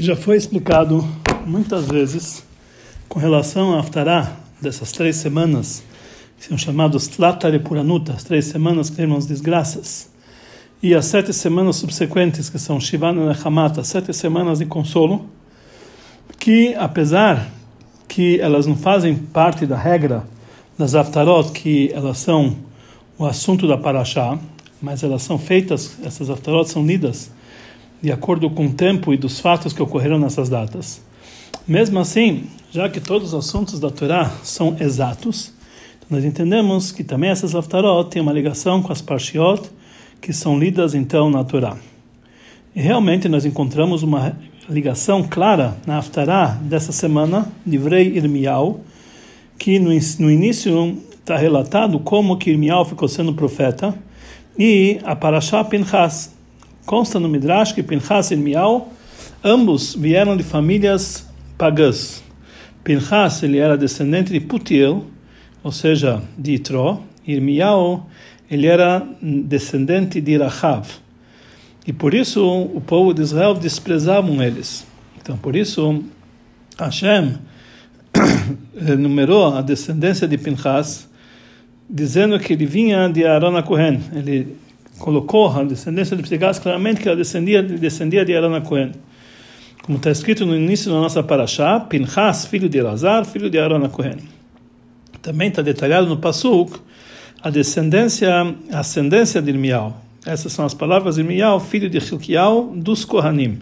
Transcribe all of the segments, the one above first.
Já foi explicado muitas vezes com relação a Aftará dessas três semanas, que são chamados Tlatare Puranuta, as três semanas que as desgraças, e as sete semanas subsequentes, que são Shivana Nechamata, sete semanas de consolo, que apesar que elas não fazem parte da regra das Aftarot, que elas são o assunto da Parashá, mas elas são feitas, essas Aftarot são lidas de acordo com o tempo e dos fatos que ocorreram nessas datas. Mesmo assim, já que todos os assuntos da Torá são exatos, nós entendemos que também essas Haftarot têm uma ligação com as Parshiot, que são lidas então na Torá. E realmente nós encontramos uma ligação clara na Haftará dessa semana, Livrei Irmial, que no, no início está relatado como que Irmial ficou sendo profeta, e a Parashá Pinchas, Consta no Midrash que Pinchas e Mial, ambos vieram de famílias pagãs. Pinchas ele era descendente de Putiel, ou seja, de Itro, e Mial ele era descendente de Rahav. E por isso o povo de Israel desprezavam eles. Então, por isso, Hashem enumerou a descendência de Pinchas, dizendo que ele vinha de Cohen. Ele colocou a descendência de Psigas claramente que ela descendia, descendia de Arana Cohen. Como está escrito no início da nossa paraxá, Pinchas, filho de Elazar, filho de Arana Cohen. Também está detalhado no Pasuk a descendência, a ascendência de Irmial. Essas são as palavras de Irmial, filho de Hilkial, dos Kohanim.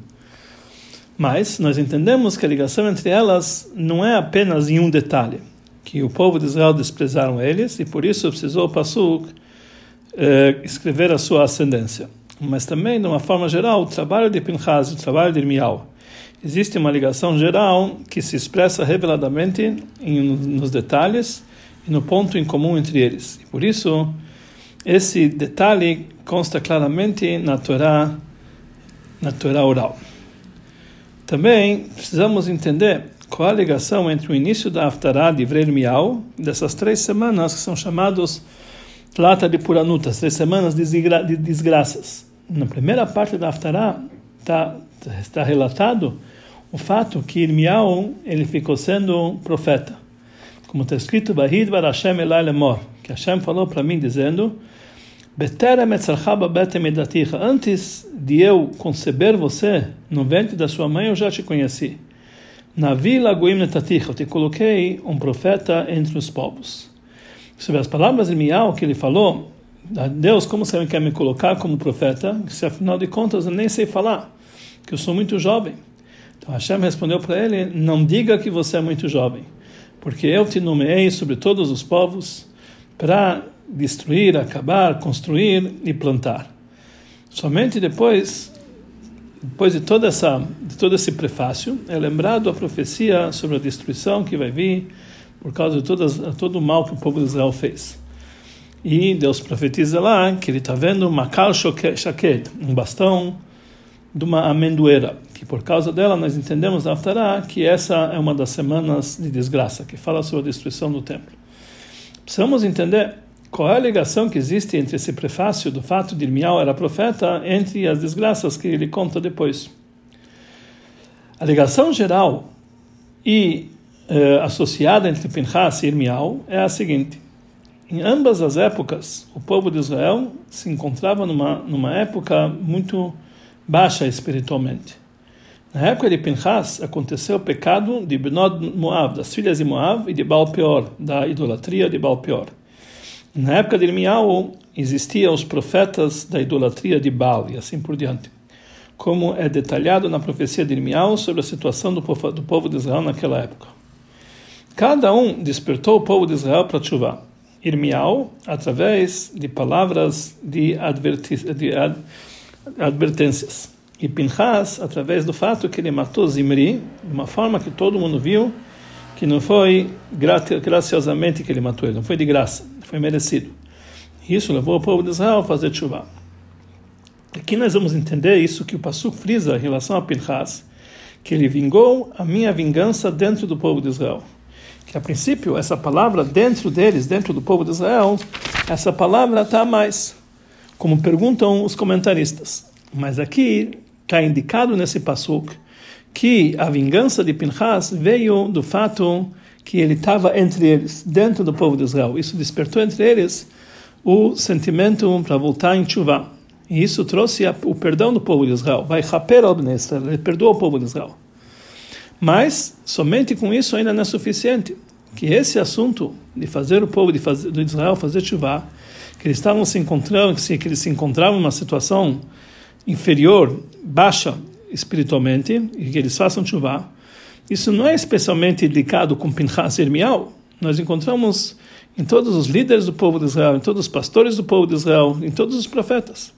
Mas nós entendemos que a ligação entre elas não é apenas em um detalhe, que o povo de Israel desprezaram eles e por isso precisou o Pasuk eh, escrever a sua ascendência. Mas também, de uma forma geral, o trabalho de Pinchas, o trabalho de Irmial, existe uma ligação geral que se expressa reveladamente em, nos detalhes e no ponto em comum entre eles. E por isso, esse detalhe consta claramente na Torá, na Torá oral. Também precisamos entender qual a ligação entre o início da Haftarah de Mial, dessas três semanas que são chamados Tlata de Puranuta, três semanas de desgraças. Na primeira parte da Haftarah está está relatado o fato que Irmial ele ficou sendo profeta. Como está escrito, Hashem elai lemor, que Hashem falou para mim dizendo, Antes de eu conceber você no ventre da sua mãe, eu já te conheci. Na vila Goim Netaticha, eu te coloquei um profeta entre os povos sobre as palavras de Miau que ele falou, Deus, como você quer me colocar como profeta, se afinal de contas eu nem sei falar, que eu sou muito jovem. Então Hashem respondeu para ele: Não diga que você é muito jovem, porque eu te nomeei sobre todos os povos para destruir, acabar, construir e plantar. Somente depois, depois de toda essa, de todo esse prefácio, é lembrado a profecia sobre a destruição que vai vir por causa de todas, todo o mal que o povo de Israel fez. E Deus profetiza lá que ele está vendo uma kal shaked, um bastão de uma amendoeira, que por causa dela nós entendemos na Aftará que essa é uma das semanas de desgraça, que fala sobre a destruição do templo. Precisamos entender qual é a ligação que existe entre esse prefácio do fato de Irmial era profeta entre as desgraças que ele conta depois. A ligação geral e uh, associada entre Pinchas e Irmial é a seguinte: em ambas as épocas, o povo de Israel se encontrava numa numa época muito baixa espiritualmente. Na época de Pinchas aconteceu o pecado de Benod Moab, das filhas de Moab, e de Baal Peor, da idolatria de Baal Peor. Na época de Irmial existiam os profetas da idolatria de Baal e assim por diante, como é detalhado na profecia de Irmial sobre a situação do povo, do povo de Israel naquela época. Cada um despertou o povo de Israel para chuva. Irmial, através de palavras de, de ad advertências. E Pinchas, através do fato que ele matou Zimri, de uma forma que todo mundo viu que não foi graciosamente que ele matou ele, não foi de graça, foi merecido. Isso levou o povo de Israel a fazer chuva. Aqui nós vamos entender isso que o Pasuk frisa em relação a Pinchas, que ele vingou a minha vingança dentro do povo de Israel que a princípio essa palavra dentro deles, dentro do povo de Israel, essa palavra está mais, como perguntam os comentaristas. Mas aqui está indicado nesse pasuk que a vingança de Pinchas veio do fato que ele estava entre eles, dentro do povo de Israel. Isso despertou entre eles o sentimento para voltar em chuva. E isso trouxe o perdão do povo de Israel. Vai raper al ele perdoou o povo de Israel. Mas somente com isso ainda não é suficiente. Que esse assunto de fazer o povo de, fazer, de Israel fazer chuva, que eles estavam se encontrando, que eles se encontravam numa situação inferior, baixa espiritualmente, e que eles façam chuva, isso não é especialmente ligado com Pinchas Irmial. Nós encontramos em todos os líderes do povo de Israel, em todos os pastores do povo de Israel, em todos os profetas.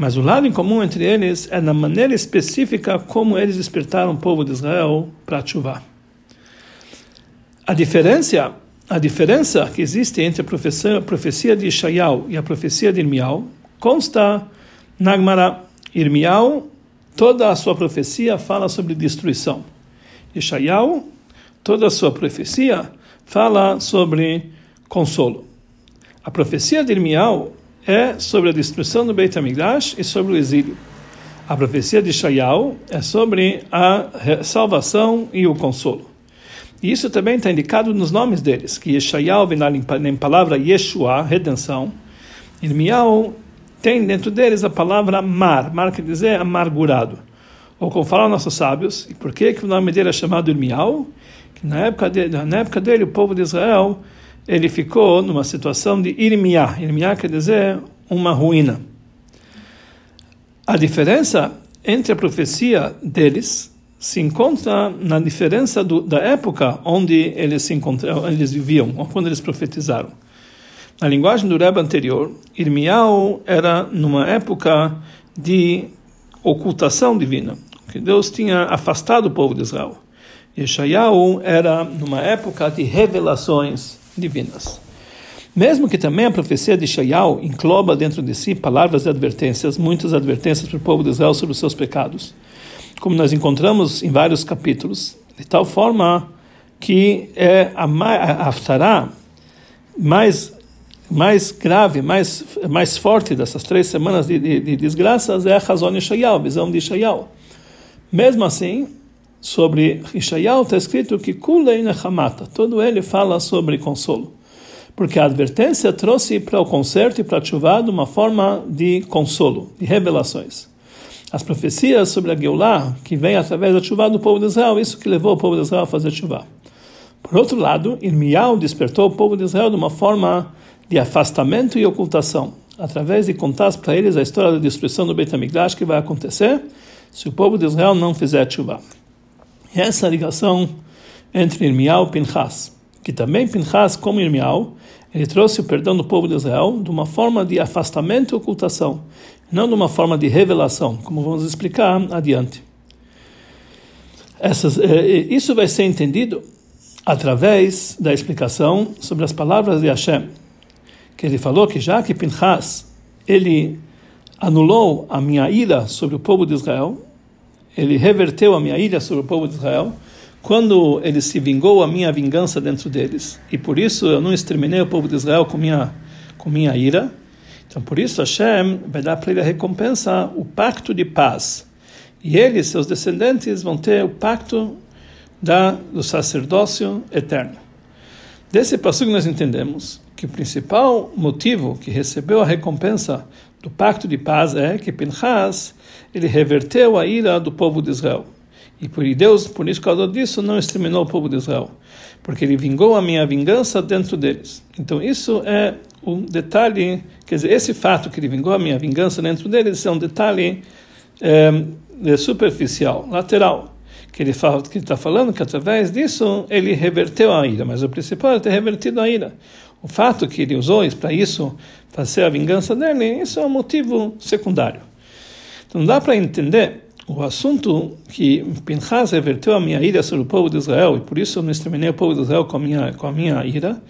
Mas o lado em comum entre eles é na maneira específica como eles despertaram o povo de Israel para chuva. A diferença, a diferença que existe entre a profecia, a profecia de Ishaial e a profecia de Irmial consta na Gemara. Irmial, toda a sua profecia fala sobre destruição. Ishaial, toda a sua profecia fala sobre consolo. A profecia de Irmial é sobre a destruição do Beit HaMikdash e sobre o exílio. A profecia de Ishaial é sobre a salvação e o consolo. E isso também está indicado nos nomes deles, que Ishaial vem na palavra Yeshua, redenção. Irmial tem dentro deles a palavra mar, mar quer dizer amargurado. Ou como falam nossos sábios, e por que, que o nome dele é chamado Irmial? Que na época, na época dele, o povo de Israel, ele ficou numa situação de Irmiá. Irmiá quer dizer uma ruína. A diferença entre a profecia deles se encontra na diferença do, da época onde eles se encontraram, eles viviam, ou quando eles profetizaram. Na linguagem do Rebbe anterior, Irmial era numa época de ocultação divina que Deus tinha afastado o povo de Israel. Yeshayahu era numa época de revelações divinas. Mesmo que também a profecia de Yeshayahu engloba dentro de si palavras de advertências, muitas advertências para o povo de Israel sobre os seus pecados, como nós encontramos em vários capítulos, de tal forma que é a, a, mais mais grave, mais mais forte dessas três semanas de, de, de desgraças é a Hazon Yeshayahu, a visão de Yeshayahu. Mesmo assim, sobre Ishayahu está escrito que Kulei Nechamata, todo ele fala sobre consolo. Porque a advertência trouxe para o concerto e para a chuva uma forma de consolo, de revelações. As profecias sobre a Geulah, que vem através da chuva do povo de Israel, isso que levou o povo de Israel a fazer chuva. Por outro lado, Irmial despertou o povo de Israel de uma forma de afastamento e ocultação, através de contar para eles a história da destruição do Beit HaMikdash que vai acontecer se o povo de Israel não fizer chuva. E essa ligação entre Irmial e Pinchas, que também Pinchas, como Irmial, ele trouxe o perdão do povo de Israel de uma forma de afastamento e ocultação, não de uma forma de revelação, como vamos explicar adiante. Essas, eh, isso vai ser entendido através da explicação sobre as palavras de Hashem, que ele falou que já que Pinchas ele anulou a minha ira sobre o povo de Israel, ele reverteu a minha ira sobre o povo de Israel, quando ele se vingou a minha vingança dentro deles, e por isso eu não exterminei o povo de Israel com minha com minha ira. Então por isso Hashem vai dar para ele a recompensa, o pacto de paz. E ele e seus descendentes vão ter o pacto da, do sacerdócio eterno. Desse passo nós entendemos que o principal motivo que recebeu a recompensa do pacto de paz é que Pinchas ele reverteu a ira do povo de Israel. E por Deus, por isso, causa disso, não exterminou o povo de Israel, porque ele vingou a minha vingança dentro deles. Então, isso é um detalhe, quer dizer, esse fato que ele vingou a minha vingança dentro deles é um detalhe é, superficial, lateral, que ele fala, que está falando que através disso ele reverteu a ira, mas o principal é ter revertido a ira. O fato que ele usou para isso, fazer a vingança dele, isso é um motivo secundário. Então dá para entender o assunto que Pinchas reverteu a minha ira sobre o povo de Israel e por isso eu não exterminei o povo de Israel com a minha, com a minha ira,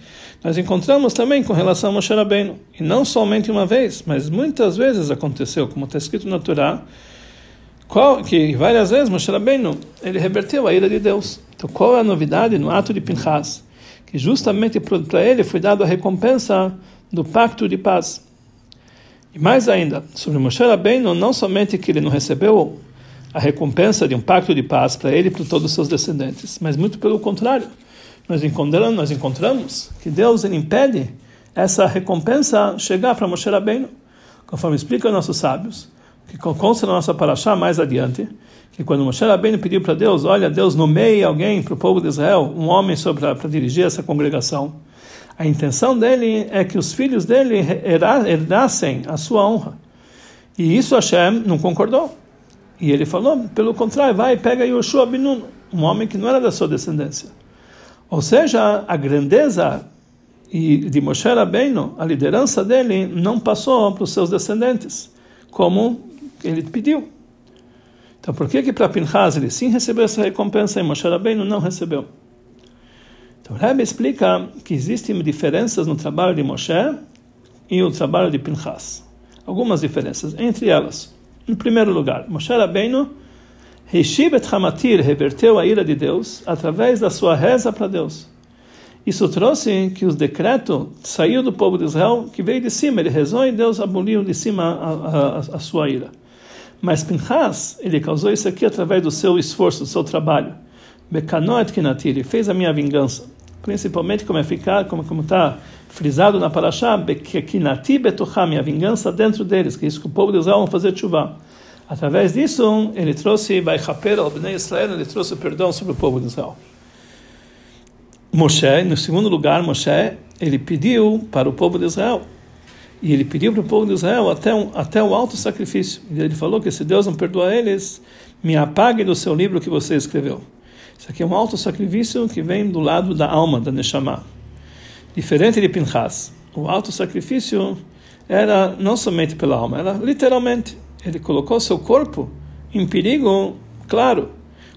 nós encontramos também com relação a Moshe Rabbeinu. E não somente uma vez, mas muitas vezes aconteceu, como está escrito na Torá, qual, que várias vezes Moshe Rabbeinu, ele reverteu a ira de Deus. Então qual é a novidade no ato de Pinchas? que justamente para ele foi dada a recompensa do pacto de paz. E mais ainda, sobre Moshe Rabbeinu, não somente que ele não recebeu a recompensa de um pacto de paz para ele e para todos os seus descendentes. Mas muito pelo contrário, nós encontramos, nós encontramos que Deus ele impede essa recompensa chegar para Moshe Rabbeinu, conforme explicam nossos sábios, que consta na nossa paraxá mais adiante, que quando Moshe Rabbeinu pediu para Deus, olha, Deus nomeie alguém para o povo de Israel, um homem para dirigir essa congregação, a intenção dele é que os filhos dele herdassem a sua honra. E isso Hashem não concordou. E ele falou, pelo contrário, vai, pega Yoshua Binun, um homem que não era da sua descendência. Ou seja, a grandeza de Moshe Rabbeinu, a liderança dele, não passou para os seus descendentes, como ele pediu. Então, por que que para Pinchas ele sim recebeu essa recompensa e Moshe Rabbeinu não recebeu? Então, Rebbe explica que existem diferenças no trabalho de Moshe e o trabalho de Pinchas. Algumas diferenças, entre elas, em primeiro lugar, Moshe Rabbeinu Heshibet Hamatir reverteu a ira de Deus através da sua reza para Deus. Isso trouxe que os decretos saiu do povo de Israel, que veio de cima, ele rezou e Deus aboliu de cima a, a, a sua ira. Mas Pinchas, ele causou isso aqui através do seu esforço, do seu trabalho. Bekanoet Kinati, ele fez a minha vingança. Principalmente como é ficar, como como está frisado na Parashá, Bekinati Betochá, minha vingança dentro deles, que é isso que o povo de Israel vão fazer chuva. Através disso, ele trouxe, vai ao Bnei Israel, ele trouxe perdão sobre o povo de Israel. Moshe, no segundo lugar, Moshe, ele pediu para o povo de Israel. E ele pediu para o povo de Israel até, um, até o alto sacrifício. E ele falou que se Deus não perdoar eles, me apague do seu livro que você escreveu. Isso aqui é um alto sacrifício que vem do lado da alma, da Neshama. Diferente de Pinchas. O alto sacrifício era não somente pela alma, era literalmente. Ele colocou seu corpo em perigo, claro,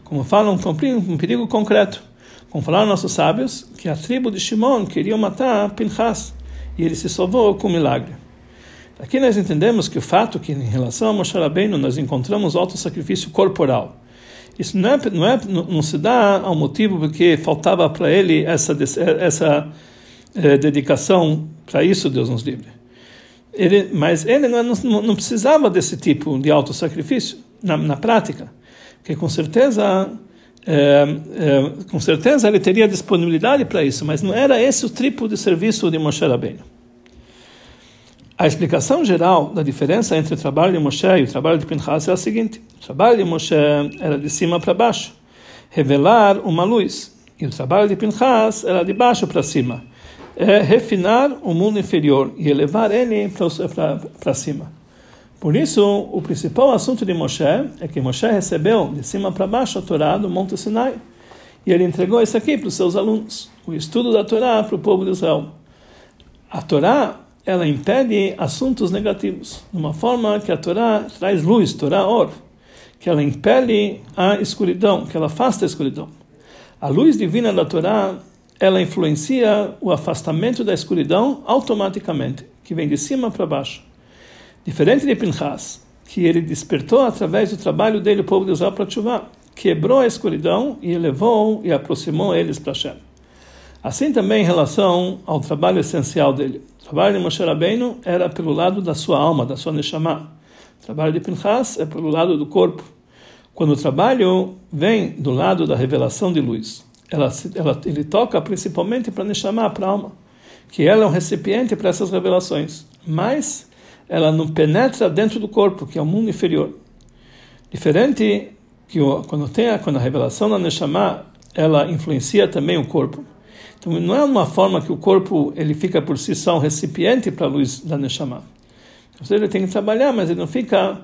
como falam, um perigo concreto. Como falaram nossos sábios, que a tribo de Shimon queria matar Pinchas e ele se salvou com um milagre. Aqui nós entendemos que o fato que em relação a Moshe Rabbeinu nós encontramos alto sacrifício corporal. Isso não, é, não, é, não se dá ao motivo porque faltava para ele essa, essa eh, dedicação para isso, Deus nos livre. Ele, mas ele não, não, precisava desse tipo de alto sacrifício na, na prática, porque com certeza é, é, com certeza ele teria disponibilidade para isso, mas não era esse o tipo de serviço de Moshe Rabbeinu. A explicação geral da diferença entre o trabalho de Moshe e o trabalho de Pinchas é a seguinte: o trabalho de Moshe era de cima para baixo, revelar uma luz, e o trabalho de Pinchas era de baixo para cima, é refinar o mundo inferior e elevar ele para cima. Por isso, o principal assunto de Moshe é que Moshe recebeu de cima para baixo a Torá do Monte Sinai. E ele entregou isso aqui para os seus alunos, o estudo da Torá para o povo de Israel. A Torá, ela impede assuntos negativos, de uma forma que a Torá traz luz, Torá or, que ela impele a escuridão, que ela afasta a escuridão. A luz divina da Torá, ela influencia o afastamento da escuridão automaticamente, que vem de cima para baixo. Diferente de Pinchas, que ele despertou através do trabalho dele o povo de Israel para Tshuva, quebrou a escuridão e elevou e aproximou eles para Hashem. Assim também em relação ao trabalho essencial dele. O trabalho de Moshe Rabbeinu era pelo lado da sua alma, da sua neshama. O trabalho de Pinchas é pelo lado do corpo. Quando o trabalho vem do lado da revelação de luz, ela, ela, ele toca principalmente para neshama, para a alma, que ela é um recipiente para essas revelações. Mas ela não penetra dentro do corpo, que é o mundo inferior. Diferente que quando tem a, quando a revelação da Neshama, ela influencia também o corpo. Então não é uma forma que o corpo ele fica por si só um recipiente para a luz da Neshama. Ou seja, ele tem que trabalhar, mas ele não fica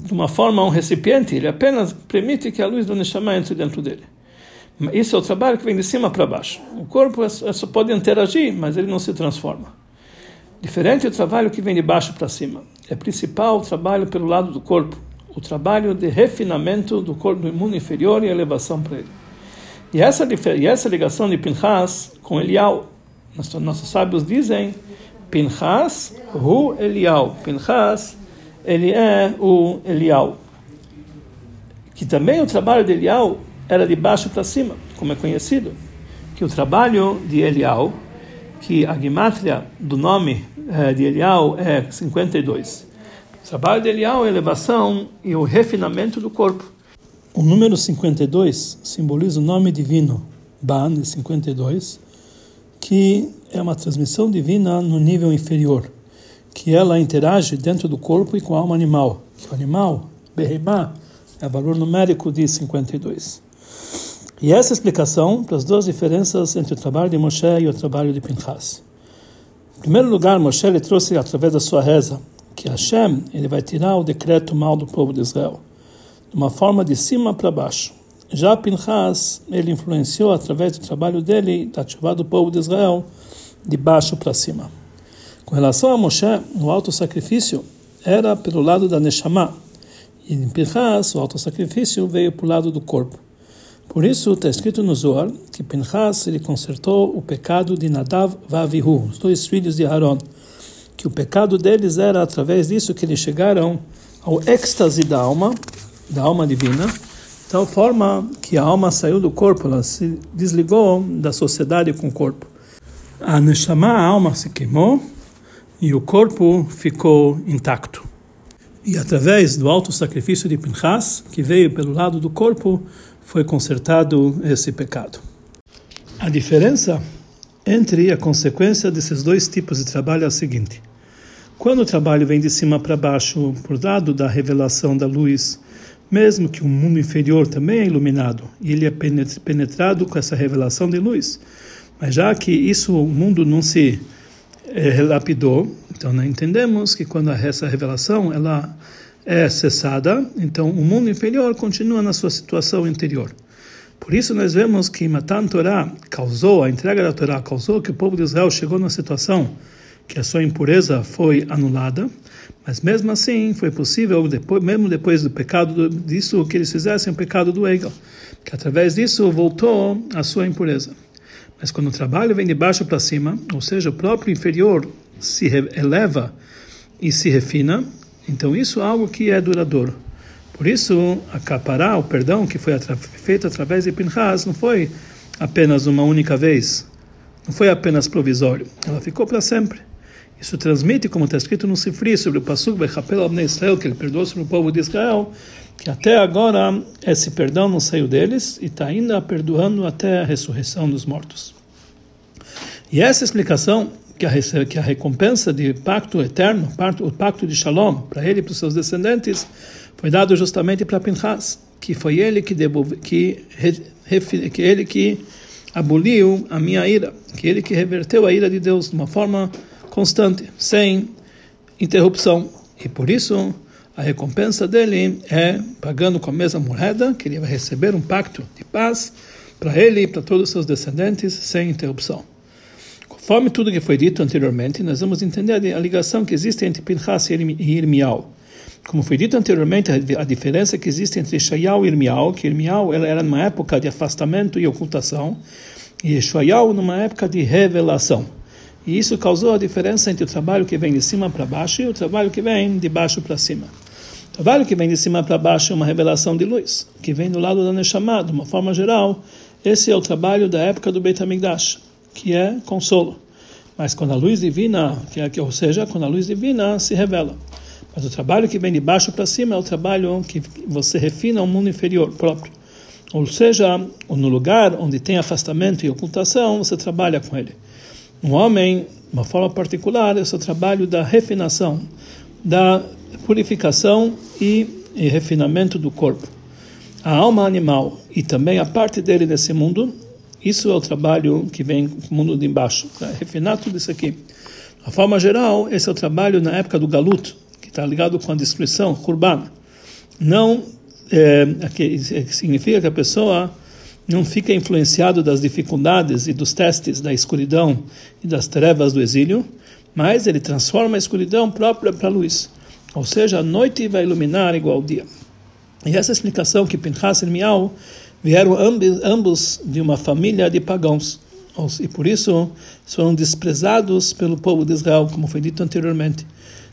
de uma forma um recipiente, ele apenas permite que a luz da Neshama entre dentro dele. Isso é o trabalho que vem de cima para baixo. O corpo é só pode interagir, mas ele não se transforma. Diferente do trabalho que vem de baixo para cima. É principal o trabalho pelo lado do corpo, o trabalho de refinamento do corpo do inferior e elevação para ele. E essa, e essa ligação de Pinchas com Elial, nossos, nossos sábios dizem, Pinchas, hu Elial. Pinchas, ele é o Elial. Que também o trabalho de Elial era de baixo para cima, como é conhecido. Que o trabalho de Elial, que a gematria do nome é, de Elial é 52. O trabalho de Elial é a elevação e o refinamento do corpo. O número 52 simboliza o nome divino, Ban, de 52, que é uma transmissão divina no nível inferior, que ela interage dentro do corpo e com a alma animal. O animal, Behemá, é valor numérico de 52. E essa explicação para as duas diferenças entre o trabalho de Moshe e o trabalho de Pinchas. Em primeiro lugar, Moshe ele trouxe através da sua reza que Hashem ele vai tirar o decreto mal do povo de Israel, uma forma de cima para baixo. Já Pinchas, ele influenciou através do trabalho dele, da ativada do povo de Israel, de baixo para cima. Com relação a Moshe, o alto sacrifício era pelo lado da Neshama, e em Pinchas, o alto sacrifício veio para o lado do corpo. Por isso está escrito no Zohar que Pinchas ele consertou o pecado de Nadav e Avihu, os dois filhos de Aaron, que o pecado deles era através disso que eles chegaram ao êxtase da alma, da alma divina, tal forma que a alma saiu do corpo, ela se desligou da sociedade com o corpo. A Neshama, a alma, se queimou e o corpo ficou intacto. E através do alto sacrifício de Pinchas, que veio pelo lado do corpo, foi consertado esse pecado. A diferença entre a consequência desses dois tipos de trabalho é a seguinte: quando o trabalho vem de cima para baixo, por lado da revelação da luz, mesmo que o mundo inferior também é iluminado e ele é penetrado com essa revelação de luz, mas já que isso o mundo não se é, relapidou, então nós entendemos que quando essa revelação ela é cessada, então o mundo inferior continua na sua situação interior. Por isso nós vemos que Matan Torá causou, a entrega da Torá causou que o povo de Israel chegou numa situação que a sua impureza foi anulada, mas mesmo assim foi possível, depois, mesmo depois do pecado disso, que eles fizessem o pecado do Egel, que através disso voltou a sua impureza. Mas quando o trabalho vem de baixo para cima, ou seja, o próprio inferior se eleva e se refina, então isso é algo que é duradouro. Por isso, acaparar o perdão que foi feito através de Pinchas não foi apenas uma única vez, não foi apenas provisório, ela ficou para sempre. Isso transmite, como está escrito no Sifri, sobre o Pasuk Bechapel Abnei Israel, que ele perdoou sobre o povo de Israel, que até agora esse perdão não saiu deles e está ainda perdoando até a ressurreição dos mortos. E essa explicação que a, que a recompensa de pacto eterno, o pacto de Shalom, para ele e para os seus descendentes, foi dado justamente para Pinchas, que foi ele que, devolve, que, que ele que aboliu a minha ira, que ele que reverteu a ira de Deus de uma forma constante, sem interrupção. E por isso a recompensa dele é pagando com a mesma moeda, que ele vai receber um pacto de paz para ele e para todos os seus descendentes sem interrupção. Conforme tudo que foi dito anteriormente, nós vamos entender a ligação que existe entre Pinchas e Irmial. Como foi dito anteriormente, a diferença que existe entre Shayal e Irmial, que Irmial era numa época de afastamento e ocultação, e Shayal numa época de revelação. E isso causou a diferença entre o trabalho que vem de cima para baixo e o trabalho que vem de baixo para cima. O trabalho que vem de cima para baixo é uma revelação de luz, que vem do lado da Neshama, de uma forma geral. Esse é o trabalho da época do Beit HaMikdash que é consolo. Mas quando a luz divina, que é, ou seja, quando a luz divina se revela. Mas o trabalho que vem de baixo para cima é o trabalho que você refina o mundo inferior próprio. Ou seja, no lugar onde tem afastamento e ocultação, você trabalha com ele. Um homem, uma forma particular, é o seu trabalho da refinação, da purificação e, e refinamento do corpo. A alma animal e também a parte dele nesse mundo isso é o trabalho que vem do mundo de embaixo, refinar tudo isso aqui. De forma geral, esse é o trabalho na época do Galut, que está ligado com a destruição, Kurban. Não é, que significa que a pessoa não fica influenciado das dificuldades e dos testes da escuridão e das trevas do exílio, mas ele transforma a escuridão própria para a luz. Ou seja, a noite vai iluminar igual ao dia. E essa explicação que Pinchas e Miau vieram ambos de uma família de pagãos e por isso foram desprezados pelo povo de Israel, como foi dito anteriormente.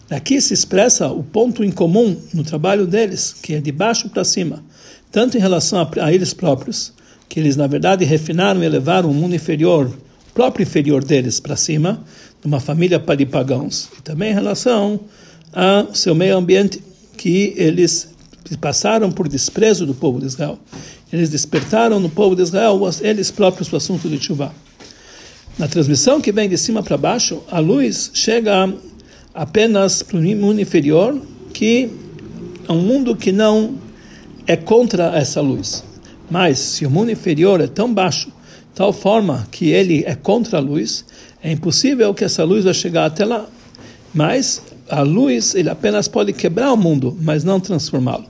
Daqui se expressa o ponto em comum no trabalho deles, que é de baixo para cima, tanto em relação a eles próprios, que eles na verdade refinaram e elevaram o mundo inferior, o próprio inferior deles para cima, de uma família de pagãos, e também em relação ao seu meio ambiente, que eles passaram por desprezo do povo de Israel. Eles despertaram no povo de Israel, eles próprios, o assunto de chuva. Na transmissão que vem de cima para baixo, a luz chega apenas para o mundo inferior, que é um mundo que não é contra essa luz. Mas se o mundo inferior é tão baixo, tal forma que ele é contra a luz, é impossível que essa luz vai chegar até lá. Mas a luz, ele apenas pode quebrar o mundo, mas não transformá-lo.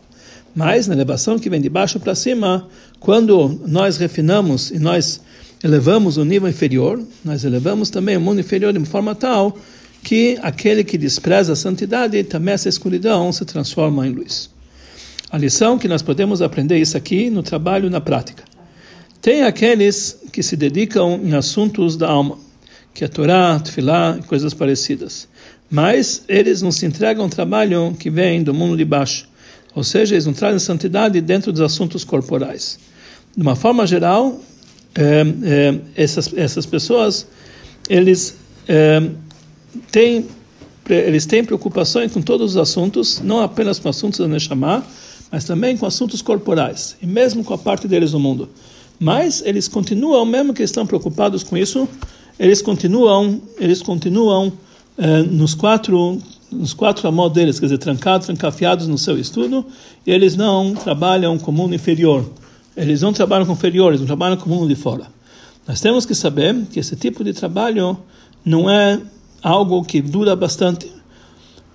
Mas na elevação que vem de baixo para cima, quando nós refinamos e nós elevamos o nível inferior, nós elevamos também o mundo inferior de forma tal que aquele que despreza a santidade, também essa escuridão se transforma em luz. A lição que nós podemos aprender isso aqui no trabalho na prática. Tem aqueles que se dedicam em assuntos da alma, que é Torá, Tfilá e coisas parecidas. Mas eles não se entregam ao trabalho que vem do mundo de baixo, ou seja, eles não trazem santidade dentro dos assuntos corporais. De uma forma geral, é, é, essas, essas pessoas, eles é, têm eles têm preocupações com todos os assuntos, não apenas com assuntos da Neshama, mas também com assuntos corporais, e mesmo com a parte deles no mundo. Mas eles continuam, mesmo que estão preocupados com isso, eles continuam, eles continuam eh, nos quatro nos quatro amor deles, quer dizer, trancados, trancafiados no seu estudo, e eles não trabalham com o mundo inferior. Eles não trabalham com inferiores, não trabalham com o mundo de fora. Nós temos que saber que esse tipo de trabalho não é algo que dura bastante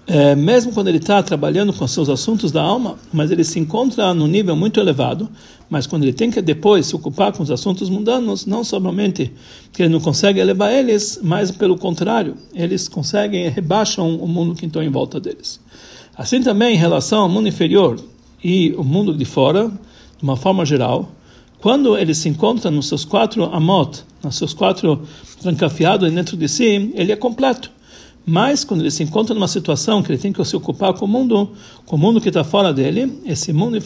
é, mesmo quando ele está trabalhando com seus assuntos da alma, mas ele se encontra num nível muito elevado, mas quando ele tem que depois se ocupar com os assuntos mundanos, não somente que ele não consegue elevar eles, mas pelo contrário, eles conseguem, rebaixam o mundo que está em volta deles. Assim também em relação ao mundo inferior e o mundo de fora, de uma forma geral, quando ele se encontra nos seus quatro amot, nos seus quatro trancafiados dentro de si, ele é completo. Mas quando ele se encontra numa situação que ele tem que se ocupar com o mundo, com o mundo que está fora dele, esse mundo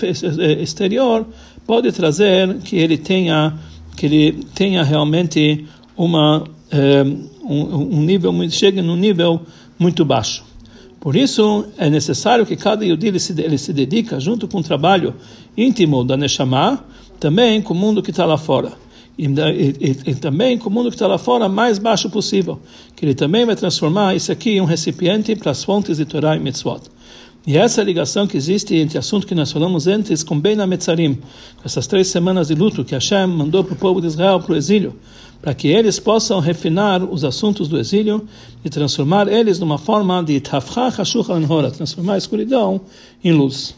exterior pode trazer que ele tenha que ele tenha realmente uma eh, um, um, nível chegue num nível muito baixo. Por isso é necessário que cada Yudi ele se, ele se dedica junto com o trabalho íntimo da Neshama, também com o mundo que está lá fora e, e, e, também com o mundo que está lá fora mais baixo possível, que ele também vai transformar isso aqui em um recipiente para as fontes de Torá e Mitzvot. E essa ligação que existe entre o assunto que nós falamos antes com Ben Ametzarim, essas três semanas de luto que Hashem mandou para o povo de Israel para o exílio, para que eles possam refinar os assuntos do exílio e transformar eles numa forma de transformar a escuridão em luz.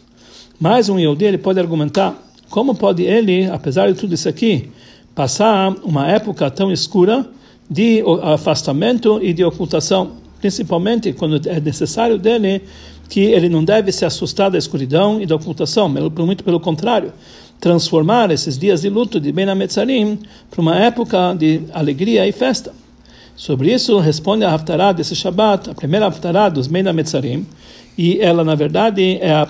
Mais um Yehudi, ele pode argumentar como pode ele, apesar de tudo isso aqui, passar uma época tão escura de afastamento e de ocultação, principalmente quando é necessário dele que ele não deve se assustar da escuridão e da ocultação, muito pelo contrário, transformar esses dias de luto de Ben Ametzarim para uma época de alegria e festa. Sobre isso responde a Haftarah desse Shabbat, a primeira Haftarah dos Ben Ametzarim, e ela na verdade é, a,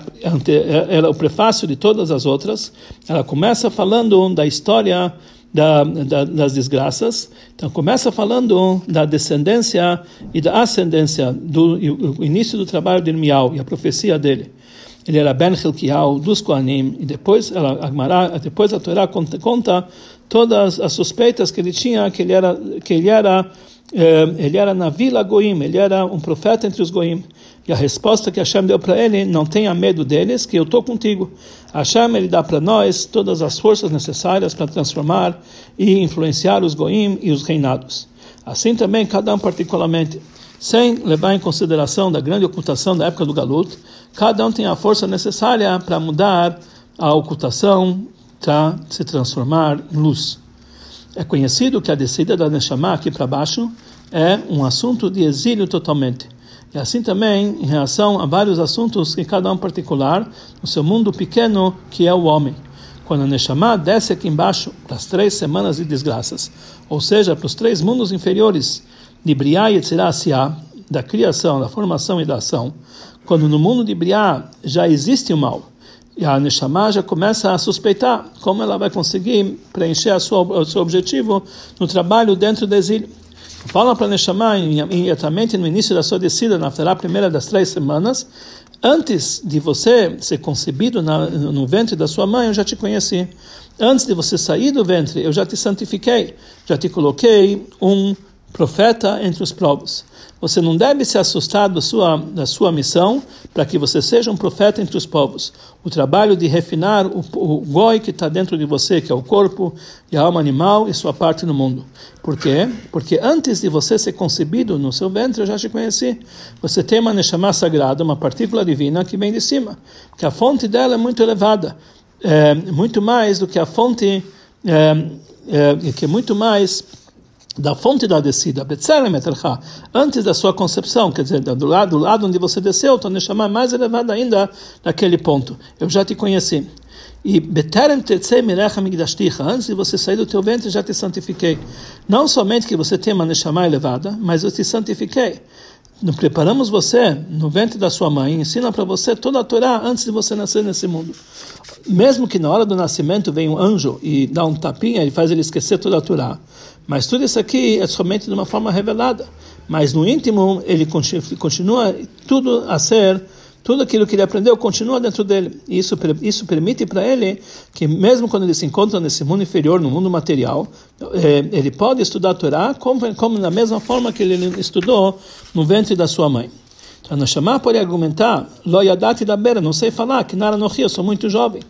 é, é o prefácio de todas as outras. Ela começa falando da história da, da, das desgraças. Então começa falando da descendência e da ascendência do início do trabalho de Irmial e a profecia dele. Ele era Ben Hilkiah dos Kohanim e depois ela depois a Torá conta, conta, todas as suspeitas que ele tinha que ele era que ele era ele era na vila Goim, ele era um profeta entre os Goim. E a resposta que Hashem deu para ele, não tenha medo deles, que eu estou contigo. Hashem ele dá para nós todas as forças necessárias para transformar e influenciar os goim e os reinados. Assim também, cada um particularmente, sem levar em consideração da grande ocultação da época do Galut, cada um tem a força necessária para mudar a ocultação, para se transformar em luz. É conhecido que a descida da Neshama aqui para baixo é um assunto de exílio totalmente. E assim também em relação a vários assuntos que cada um particular, no seu mundo pequeno que é o homem. Quando a Neshama desce aqui embaixo para as três semanas de desgraças, ou seja, para os três mundos inferiores de Briá e Etzirá da criação, da formação e da ação, quando no mundo de Briá já existe o mal, e a Neshama já começa a suspeitar como ela vai conseguir preencher sua, o seu objetivo no trabalho dentro do exílio. Fala para Neshama imediatamente no início da sua descida, na primeira das três semanas, antes de você ser concebido na, no ventre da sua mãe, eu já te conheci. Antes de você sair do ventre, eu já te santifiquei, já te coloquei um profeta entre os povos. Você não deve se assustar da sua, da sua missão para que você seja um profeta entre os povos. O trabalho de refinar o, o goi que está dentro de você, que é o corpo e a alma animal e sua parte no mundo. Por quê? Porque antes de você ser concebido no seu ventre, eu já te conheci. Você tem uma neshama sagrada, uma partícula divina que vem de cima, que a fonte dela é muito elevada, é, muito mais do que a fonte, é, é, que é muito mais da fonte da descida, antes da sua concepção, quer dizer, do lado, do lado onde você desceu, então chamar mais elevado ainda naquele ponto. Eu já te conheci. E antes de você sair do teu ventre, já te santifiquei. Não somente que você tem uma neshama elevada, mas eu te santifiquei. Preparamos você no ventre da sua mãe, ensina para você toda a Torá antes de você nascer nesse mundo. Mesmo que na hora do nascimento venha um anjo e dá um tapinha, ele faz ele esquecer toda a Torá. Mas tudo isso aqui é somente de uma forma revelada. Mas no íntimo, ele continua tudo a ser, tudo aquilo que ele aprendeu continua dentro dele. E isso, isso permite para ele que, mesmo quando ele se encontra nesse mundo inferior, no mundo material, eh, ele pode estudar a Torá como, como da mesma forma que ele estudou no ventre da sua mãe. Então, na chamar pode argumentar, lo yadati da beira, não sei falar, que nara no rio, sou muito jovem.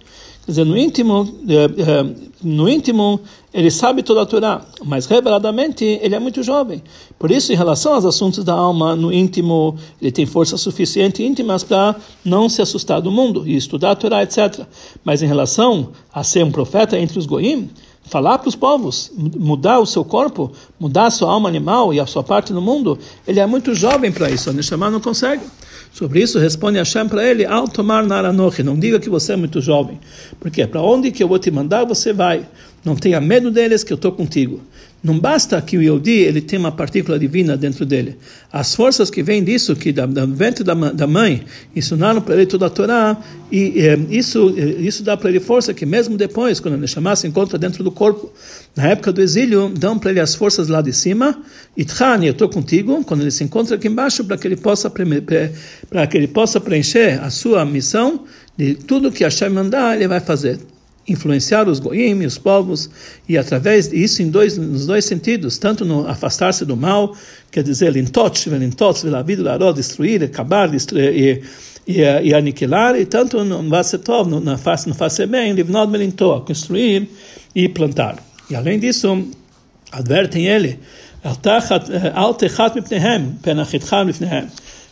Quer dizer, no íntimo, eh, eh, no íntimo ele sabe toda a Torá, mas reveladamente ele é muito jovem. Por isso, em relação aos assuntos da alma, no íntimo, ele tem força suficiente íntimas para não se assustar do mundo e estudar a Torá, etc. Mas em relação a ser um profeta entre os goim, falar para os povos, mudar o seu corpo, mudar a sua alma animal e a sua parte no mundo, ele é muito jovem para isso. A Neshama não consegue. Sobre isso responde Hashem para ele, ao tomar naranochi, não diga que você é muito jovem, porque para onde que eu vou te mandar você vai. Não tenha medo deles que eu estou contigo. Não basta que o Yodi ele tenha uma partícula divina dentro dele. As forças que vêm disso, que da, da ventre da, da mãe, ensinaram para ele toda a Torá, e é, isso, é, isso dá para ele força que mesmo depois, quando ele Neshama se encontra dentro do corpo, na época do exílio, dão para ele as forças lá de cima, e Tchani, eu estou contigo, quando ele se encontra aqui embaixo, para que ele possa para que ele possa preencher a sua missão de tudo que Hashem mandar, ele vai fazer influenciar os goim, os povos, e através disso em dois, nos dois sentidos, tanto no afastar-se do mal, quer dizer, lintot, lintot, laró, destruir, acabar, destruir, e, e, e, aniquilar, e tanto no vasetov, no, na face, no face bem, livnot melinto, construir e plantar. E além disso, advertem ele, al techat mipnehem, penachitcham lifnehem,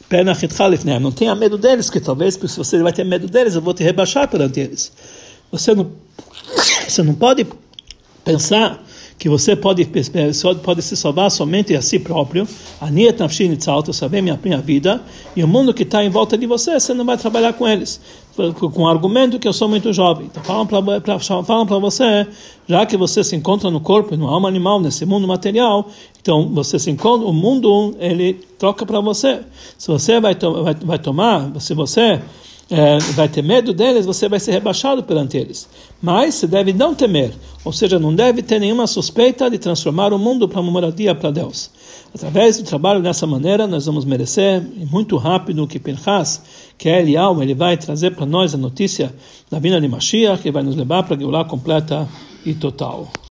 penachitcham lifnehem, não tenha medo deles, que talvez, se você vai ter medo deles, eu vou te rebaixar perante eles. Você não, você não pode pensar que você pode, pode se salvar somente a si próprio, a Niet Nafshin eu saber minha, minha vida, e o mundo que está em volta de você, você não vai trabalhar com eles, com o argumento que eu sou muito jovem. Então falam para você, já que você se encontra no corpo, no alma animal, nesse mundo material, então você se encontra, o mundo, ele troca para você. Se você vai, vai, vai tomar, se você é, vai ter medo deles, você vai ser rebaixado perante eles. Mas você deve não temer, ou seja, não deve ter nenhuma suspeita de transformar o mundo para uma moradia para Deus. Através do trabalho dessa maneira, nós vamos merecer, muito rápido, que Pinchas, que é Elial, ele vai trazer para nós a notícia da vinda de Mashiach, que vai nos levar para a Geulah completa e total.